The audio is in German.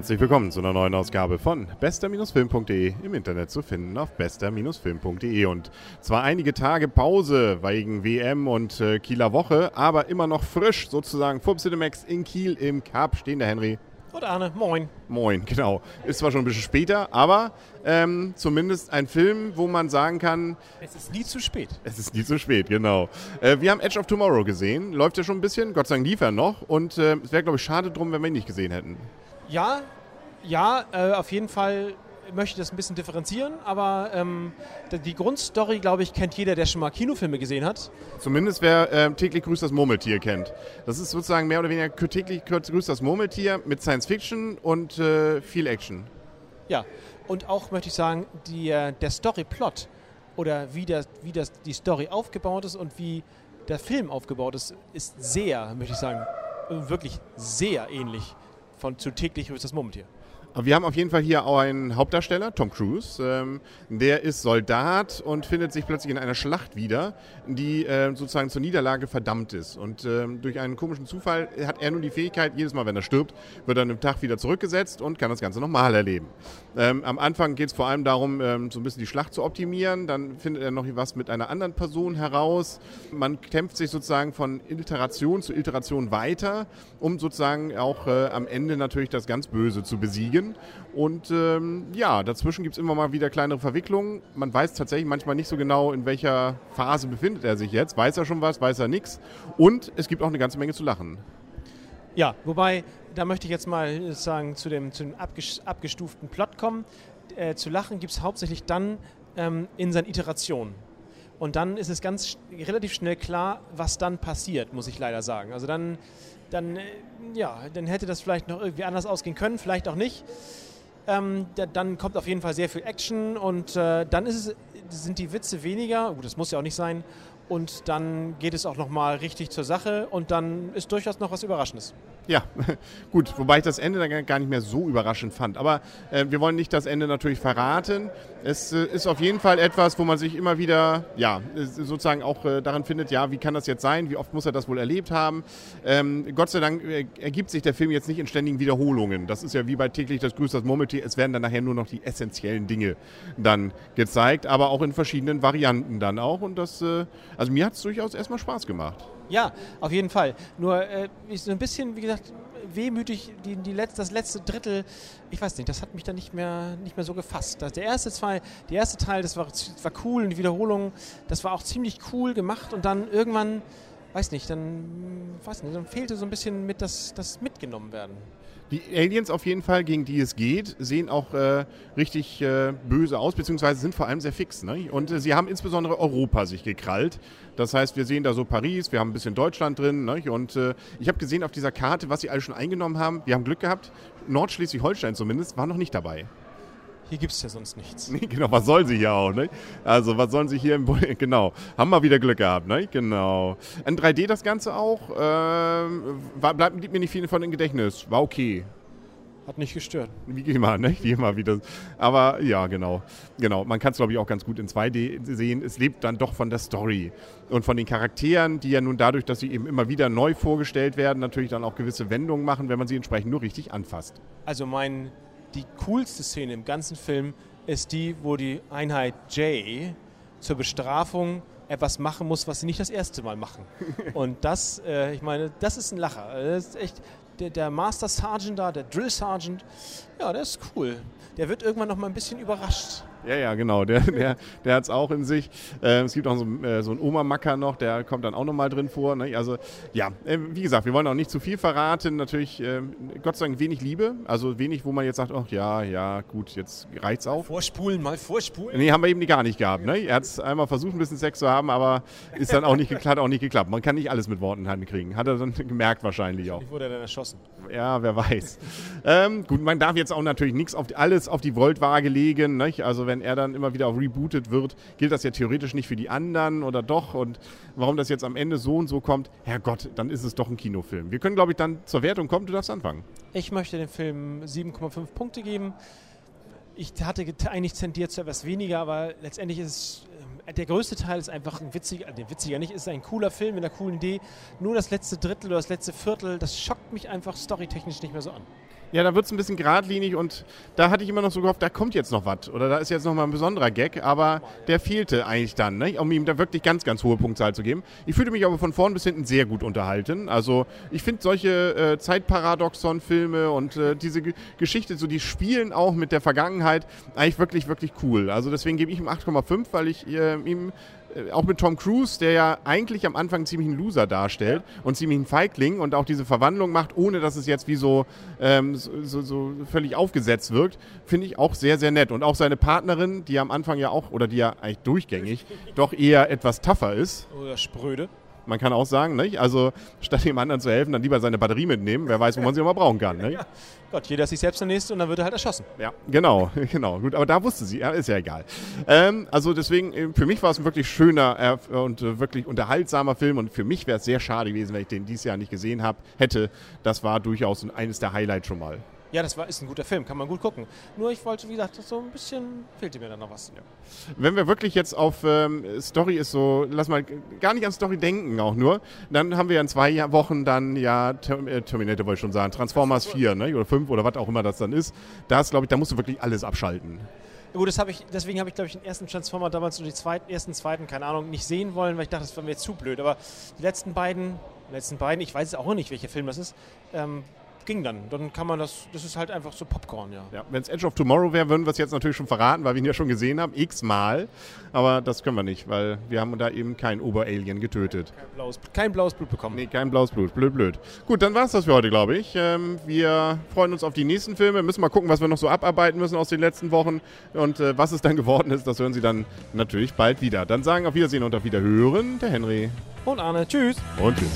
Herzlich willkommen zu einer neuen Ausgabe von bester-film.de im Internet zu finden auf bester-film.de und zwar einige Tage Pause wegen WM und äh, Kieler Woche, aber immer noch frisch sozusagen vom Cinemax in Kiel im Cup stehen der Henry. Und Arne, moin. Moin, genau. Ist zwar schon ein bisschen später, aber ähm, zumindest ein Film, wo man sagen kann. Es ist nie zu spät. Es ist nie zu spät, genau. Äh, wir haben Edge of Tomorrow gesehen. Läuft ja schon ein bisschen. Gott sei Dank lief er noch. Und äh, es wäre, glaube ich, schade drum, wenn wir ihn nicht gesehen hätten. Ja, ja, äh, auf jeden Fall möchte ich das ein bisschen differenzieren, aber ähm, die Grundstory, glaube ich, kennt jeder, der schon mal Kinofilme gesehen hat. Zumindest wer äh, täglich grüßt das Murmeltier kennt. Das ist sozusagen mehr oder weniger täglich grüßt das Murmeltier mit Science Fiction und äh, viel Action. Ja, und auch möchte ich sagen, die, äh, der Storyplot oder wie, der, wie das, die Story aufgebaut ist und wie der Film aufgebaut ist, ist sehr, möchte ich sagen, wirklich sehr ähnlich von zu täglich grüßt das Murmeltier. Wir haben auf jeden Fall hier auch einen Hauptdarsteller, Tom Cruise. Ähm, der ist Soldat und findet sich plötzlich in einer Schlacht wieder, die äh, sozusagen zur Niederlage verdammt ist. Und ähm, durch einen komischen Zufall hat er nun die Fähigkeit, jedes Mal, wenn er stirbt, wird er einen Tag wieder zurückgesetzt und kann das Ganze nochmal erleben. Ähm, am Anfang geht es vor allem darum, ähm, so ein bisschen die Schlacht zu optimieren. Dann findet er noch was mit einer anderen Person heraus. Man kämpft sich sozusagen von Iteration zu Iteration weiter, um sozusagen auch äh, am Ende natürlich das ganz Böse zu besiegen. Medien. Und ähm, ja, dazwischen gibt es immer mal wieder kleinere Verwicklungen. Man weiß tatsächlich manchmal nicht so genau, in welcher Phase befindet er sich jetzt. Weiß er schon was, weiß er nichts. Und es gibt auch eine ganze Menge zu lachen. Ja, wobei, da möchte ich jetzt mal sagen, zu dem, zu dem abgestuften Plot kommen. Äh, zu lachen gibt es hauptsächlich dann ähm, in seinen Iterationen. Und dann ist es ganz relativ schnell klar, was dann passiert, muss ich leider sagen. Also dann dann, äh, ja, dann hätte das vielleicht noch irgendwie anders ausgehen können, vielleicht auch nicht. Ähm, da, dann kommt auf jeden Fall sehr viel Action und äh, dann es, sind die Witze weniger, gut, das muss ja auch nicht sein, und dann geht es auch nochmal richtig zur Sache und dann ist durchaus noch was Überraschendes. Ja, gut, wobei ich das Ende dann gar nicht mehr so überraschend fand. Aber äh, wir wollen nicht das Ende natürlich verraten. Es äh, ist auf jeden Fall etwas, wo man sich immer wieder, ja, sozusagen auch äh, daran findet, ja, wie kann das jetzt sein? Wie oft muss er das wohl erlebt haben? Ähm, Gott sei Dank äh, ergibt sich der Film jetzt nicht in ständigen Wiederholungen. Das ist ja wie bei täglich das Grüß das Murmeltier. Es werden dann nachher nur noch die essentiellen Dinge dann gezeigt, aber auch in verschiedenen Varianten dann auch. Und das, äh, also mir hat es durchaus erstmal Spaß gemacht. Ja, auf jeden Fall. Nur äh, so ein bisschen, wie gesagt, wehmütig die, die Letz-, das letzte Drittel, ich weiß nicht, das hat mich dann nicht mehr, nicht mehr so gefasst. Der erste, zwei, der erste Teil, das war, war cool und die Wiederholung, das war auch ziemlich cool gemacht und dann irgendwann, weiß nicht, dann, weiß nicht, dann fehlte so ein bisschen mit das, das mitgenommen werden. Die Aliens auf jeden Fall, gegen die es geht, sehen auch äh, richtig äh, böse aus, beziehungsweise sind vor allem sehr fix. Ne? Und äh, sie haben insbesondere Europa sich gekrallt. Das heißt, wir sehen da so Paris, wir haben ein bisschen Deutschland drin. Ne? Und äh, ich habe gesehen auf dieser Karte, was sie alle schon eingenommen haben. Wir haben Glück gehabt. Nordschleswig-Holstein zumindest war noch nicht dabei. Hier gibt es ja sonst nichts. Nee, genau, was sollen sie hier auch, ne? Also, was sollen sie hier im Genau, haben wir wieder Glück gehabt, ne? Genau. In 3D das Ganze auch, ähm, war, bleibt mir nicht viel von im Gedächtnis. War okay. Hat nicht gestört. Wie immer, ne? Wie immer wieder. Aber ja, genau. Genau. Man kann es, glaube ich, auch ganz gut in 2D sehen. Es lebt dann doch von der Story und von den Charakteren, die ja nun dadurch, dass sie eben immer wieder neu vorgestellt werden, natürlich dann auch gewisse Wendungen machen, wenn man sie entsprechend nur richtig anfasst. Also mein die coolste Szene im ganzen Film ist die, wo die Einheit J zur Bestrafung etwas machen muss, was sie nicht das erste Mal machen. Und das, äh, ich meine, das ist ein Lacher. Das ist echt, der, der, Master Sergeant da, der Drill Sergeant, ja, der ist cool. Der wird irgendwann noch mal ein bisschen überrascht. Ja, ja, genau. Der, der, der hat es auch in sich. Äh, es gibt auch so, äh, so einen Oma-Macker noch, der kommt dann auch nochmal drin vor. Ne? Also, ja, äh, wie gesagt, wir wollen auch nicht zu viel verraten. Natürlich, ähm, Gott sei Dank, wenig Liebe. Also wenig, wo man jetzt sagt, ach ja, ja, gut, jetzt reicht's auch. Vorspulen, mal vorspulen. Nee, haben wir eben gar nicht gehabt. Ne? Er hat es einmal versucht, ein bisschen Sex zu haben, aber ist dann auch nicht geklappt, auch nicht geklappt. Man kann nicht alles mit Worten hinkriegen. Hat er dann gemerkt wahrscheinlich auch. Wie wurde er dann erschossen? Ja, wer weiß. ähm, gut, man darf jetzt auch natürlich nichts auf die, alles auf die Voltwaage legen. Ne? Also wenn er dann immer wieder auch rebootet wird, gilt das ja theoretisch nicht für die anderen oder doch? Und warum das jetzt am Ende so und so kommt, Herrgott, dann ist es doch ein Kinofilm. Wir können, glaube ich, dann zur Wertung kommen. Du darfst anfangen. Ich möchte dem Film 7,5 Punkte geben. Ich hatte eigentlich tendiert zu etwas weniger, aber letztendlich ist es äh, der größte Teil ist einfach ein witziger, äh, witziger nicht, ist ein cooler Film mit einer coolen Idee. Nur das letzte Drittel oder das letzte Viertel, das schockt mich einfach storytechnisch nicht mehr so an. Ja, da wird es ein bisschen geradlinig und da hatte ich immer noch so gehofft, da kommt jetzt noch was oder da ist jetzt noch mal ein besonderer Gag, aber der fehlte eigentlich dann, ne? um ihm da wirklich ganz, ganz hohe Punktzahl zu geben. Ich fühlte mich aber von vorn bis hinten sehr gut unterhalten. Also ich finde solche äh, Zeitparadoxon-Filme und äh, diese G Geschichte, so die spielen auch mit der Vergangenheit eigentlich wirklich, wirklich cool. Also deswegen gebe ich ihm 8,5, weil ich äh, ihm auch mit Tom Cruise, der ja eigentlich am Anfang ziemlich einen Loser darstellt ja. und ziemlich einen Feigling und auch diese Verwandlung macht, ohne dass es jetzt wie so, ähm, so, so, völlig aufgesetzt wirkt, finde ich auch sehr, sehr nett. Und auch seine Partnerin, die am Anfang ja auch, oder die ja eigentlich durchgängig, doch eher etwas tougher ist. Oder spröde. Man kann auch sagen, nicht? also statt dem anderen zu helfen, dann lieber seine Batterie mitnehmen. Wer weiß, wo man sie mal brauchen kann. Nicht? Ja. Gott, jeder ist sich selbst der Nächste und dann wird er halt erschossen. Ja, genau, genau. Gut, aber da wusste sie, ja, ist ja egal. Ähm, also deswegen, äh, für mich war es ein wirklich schöner äh, und äh, wirklich unterhaltsamer Film und für mich wäre es sehr schade gewesen, wenn ich den dieses Jahr nicht gesehen habe, hätte. Das war durchaus eines der Highlights schon mal. Ja, das war, ist ein guter Film, kann man gut gucken. Nur ich wollte, wie gesagt, so ein bisschen fehlte mir da noch was. Ja. Wenn wir wirklich jetzt auf ähm, Story ist so, lass mal gar nicht an Story denken auch nur, dann haben wir in zwei Wochen dann ja äh, Terminator wollte ich schon sagen, Transformers 4 ne, oder 5 oder was auch immer das dann ist. Das glaube ich, da musst du wirklich alles abschalten. Ja, gut, das habe ich, deswegen habe ich, glaube ich, den ersten Transformer damals und die zweiten, ersten, zweiten, keine Ahnung, nicht sehen wollen, weil ich dachte, das wäre mir zu blöd. Aber die letzten beiden, letzten beiden, ich weiß auch nicht, welcher Film das ist, ähm, ging dann. Dann kann man das, das ist halt einfach so Popcorn, ja. ja Wenn es Edge of Tomorrow wäre, würden wir es jetzt natürlich schon verraten, weil wir ihn ja schon gesehen haben, x-mal. Aber das können wir nicht, weil wir haben da eben kein Oberalien getötet. Kein blaues, kein blaues Blut bekommen. Nee, kein blaues Blut. Blöd, blöd. Gut, dann war es das für heute, glaube ich. Ähm, wir freuen uns auf die nächsten Filme. Müssen mal gucken, was wir noch so abarbeiten müssen aus den letzten Wochen. Und äh, was es dann geworden ist, das hören Sie dann natürlich bald wieder. Dann sagen auf Wiedersehen und auf Wiederhören der Henry. Und Arne. Tschüss. Und tschüss.